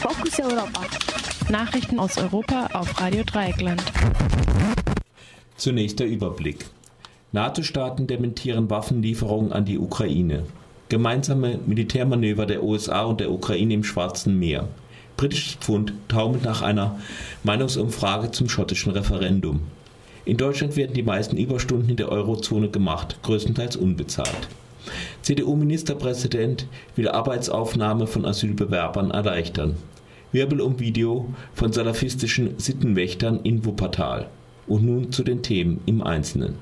Fokus Europa. Nachrichten aus Europa auf Radio Dreieckland. Zunächst der Überblick. NATO-Staaten dementieren Waffenlieferungen an die Ukraine. Gemeinsame Militärmanöver der USA und der Ukraine im Schwarzen Meer. Britisches Pfund taumelt nach einer Meinungsumfrage zum schottischen Referendum. In Deutschland werden die meisten Überstunden in der Eurozone gemacht, größtenteils unbezahlt. CDU-Ministerpräsident will Arbeitsaufnahme von Asylbewerbern erleichtern. Wirbel um Video von salafistischen Sittenwächtern in Wuppertal. Und nun zu den Themen im Einzelnen.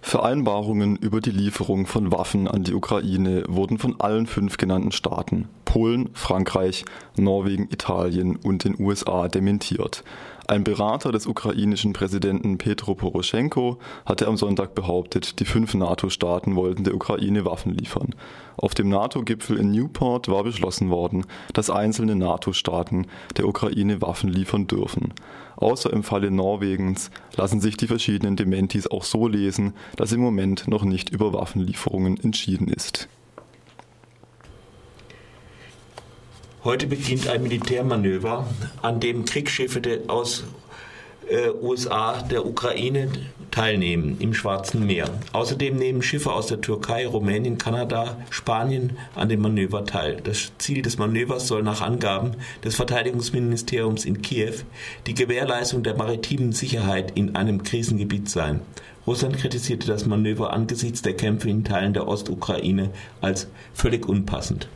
Vereinbarungen über die Lieferung von Waffen an die Ukraine wurden von allen fünf genannten Staaten Polen, Frankreich, Norwegen, Italien und den USA dementiert. Ein Berater des ukrainischen Präsidenten Petro Poroschenko hatte am Sonntag behauptet, die fünf NATO-Staaten wollten der Ukraine Waffen liefern. Auf dem NATO-Gipfel in Newport war beschlossen worden, dass einzelne NATO-Staaten der Ukraine Waffen liefern dürfen. Außer im Falle Norwegens lassen sich die verschiedenen Dementis auch so lesen, dass im Moment noch nicht über Waffenlieferungen entschieden ist. Heute beginnt ein Militärmanöver, an dem Kriegsschiffe aus äh, USA der Ukraine teilnehmen im Schwarzen Meer. Außerdem nehmen Schiffe aus der Türkei, Rumänien, Kanada, Spanien an dem Manöver teil. Das Ziel des Manövers soll nach Angaben des Verteidigungsministeriums in Kiew die Gewährleistung der maritimen Sicherheit in einem Krisengebiet sein. Russland kritisierte das Manöver angesichts der Kämpfe in Teilen der Ostukraine als völlig unpassend.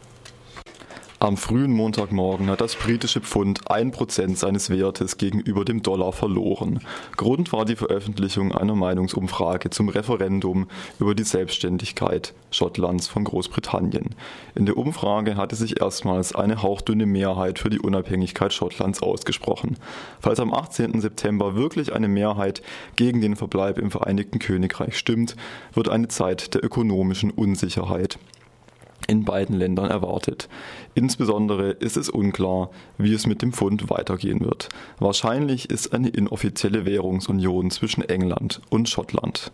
Am frühen Montagmorgen hat das britische Pfund ein Prozent seines Wertes gegenüber dem Dollar verloren. Grund war die Veröffentlichung einer Meinungsumfrage zum Referendum über die Selbstständigkeit Schottlands von Großbritannien. In der Umfrage hatte sich erstmals eine hauchdünne Mehrheit für die Unabhängigkeit Schottlands ausgesprochen. Falls am 18. September wirklich eine Mehrheit gegen den Verbleib im Vereinigten Königreich stimmt, wird eine Zeit der ökonomischen Unsicherheit in beiden Ländern erwartet. Insbesondere ist es unklar, wie es mit dem Pfund weitergehen wird. Wahrscheinlich ist eine inoffizielle Währungsunion zwischen England und Schottland.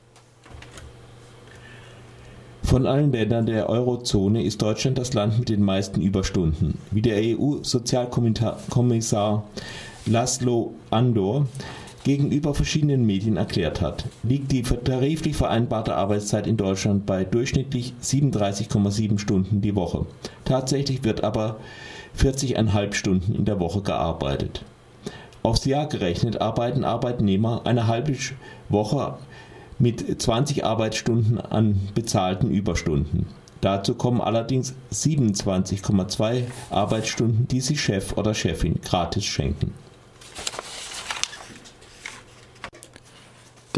Von allen Ländern der Eurozone ist Deutschland das Land mit den meisten Überstunden. Wie der EU-Sozialkommissar Laszlo Andor gegenüber verschiedenen Medien erklärt hat, liegt die tariflich vereinbarte Arbeitszeit in Deutschland bei durchschnittlich 37,7 Stunden die Woche. Tatsächlich wird aber 40,5 Stunden in der Woche gearbeitet. Aufs Jahr gerechnet arbeiten Arbeitnehmer eine halbe Woche mit 20 Arbeitsstunden an bezahlten Überstunden. Dazu kommen allerdings 27,2 Arbeitsstunden, die sie Chef oder Chefin gratis schenken.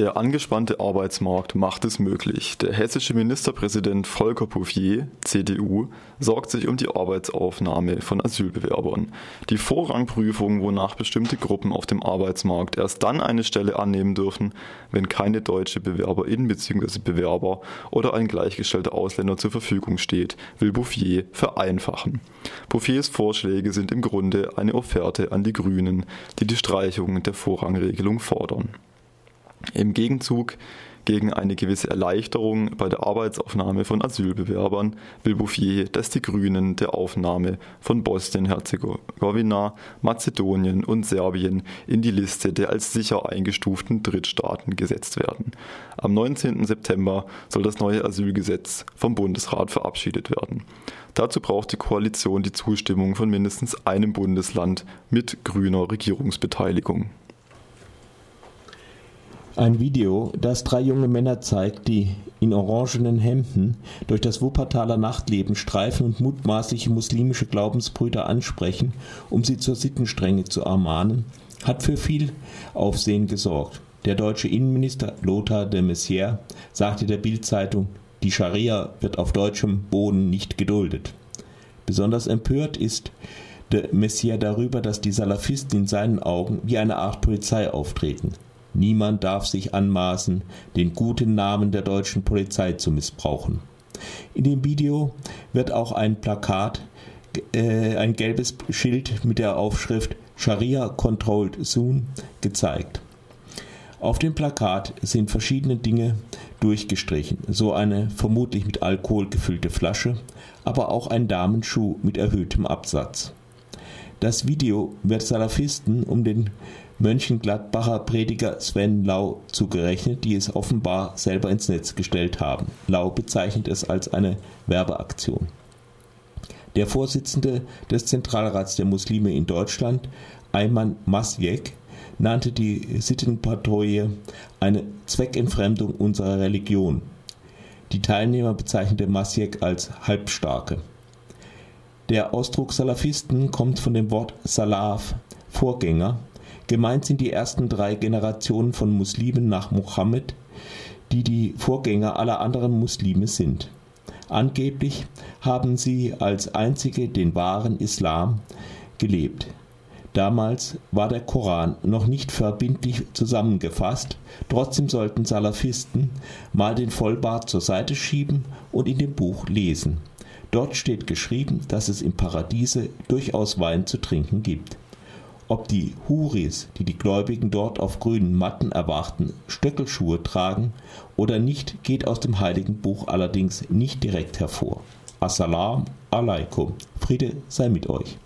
Der angespannte Arbeitsmarkt macht es möglich. Der hessische Ministerpräsident Volker Bouffier, CDU, sorgt sich um die Arbeitsaufnahme von Asylbewerbern. Die Vorrangprüfung, wonach bestimmte Gruppen auf dem Arbeitsmarkt erst dann eine Stelle annehmen dürfen, wenn keine deutsche Bewerberin bzw. Bewerber oder ein gleichgestellter Ausländer zur Verfügung steht, will Bouffier vereinfachen. Bouffiers Vorschläge sind im Grunde eine Offerte an die Grünen, die die Streichung der Vorrangregelung fordern. Im Gegenzug gegen eine gewisse Erleichterung bei der Arbeitsaufnahme von Asylbewerbern will Bouffier, dass die Grünen der Aufnahme von Bosnien-Herzegowina, Mazedonien und Serbien in die Liste der als sicher eingestuften Drittstaaten gesetzt werden. Am 19. September soll das neue Asylgesetz vom Bundesrat verabschiedet werden. Dazu braucht die Koalition die Zustimmung von mindestens einem Bundesland mit grüner Regierungsbeteiligung. Ein Video, das drei junge Männer zeigt, die in orangenen Hemden durch das Wuppertaler Nachtleben streifen und mutmaßliche muslimische Glaubensbrüder ansprechen, um sie zur Sittenstrenge zu ermahnen, hat für viel Aufsehen gesorgt. Der deutsche Innenminister Lothar de Maizière sagte der Bild-Zeitung, die Scharia wird auf deutschem Boden nicht geduldet. Besonders empört ist de Maizière darüber, dass die Salafisten in seinen Augen wie eine Art Polizei auftreten. Niemand darf sich anmaßen, den guten Namen der deutschen Polizei zu missbrauchen. In dem Video wird auch ein Plakat, äh, ein gelbes Schild mit der Aufschrift Sharia Controlled Soon gezeigt. Auf dem Plakat sind verschiedene Dinge durchgestrichen, so eine vermutlich mit Alkohol gefüllte Flasche, aber auch ein Damenschuh mit erhöhtem Absatz. Das Video wird Salafisten um den Mönchengladbacher Prediger Sven Lau zugerechnet, die es offenbar selber ins Netz gestellt haben. Lau bezeichnet es als eine Werbeaktion. Der Vorsitzende des Zentralrats der Muslime in Deutschland, Ayman Masjek, nannte die Sittenpatrouille eine Zweckentfremdung unserer Religion. Die Teilnehmer bezeichnete Masjek als Halbstarke. Der Ausdruck Salafisten kommt von dem Wort Salaf, Vorgänger. Gemeint sind die ersten drei Generationen von Muslimen nach Mohammed, die die Vorgänger aller anderen Muslime sind. Angeblich haben sie als einzige den wahren Islam gelebt. Damals war der Koran noch nicht verbindlich zusammengefasst, trotzdem sollten Salafisten mal den Vollbart zur Seite schieben und in dem Buch lesen. Dort steht geschrieben, dass es im Paradiese durchaus Wein zu trinken gibt. Ob die Huris, die die Gläubigen dort auf grünen Matten erwarten, Stöckelschuhe tragen oder nicht, geht aus dem heiligen Buch allerdings nicht direkt hervor. Assalam alaikum, Friede sei mit euch.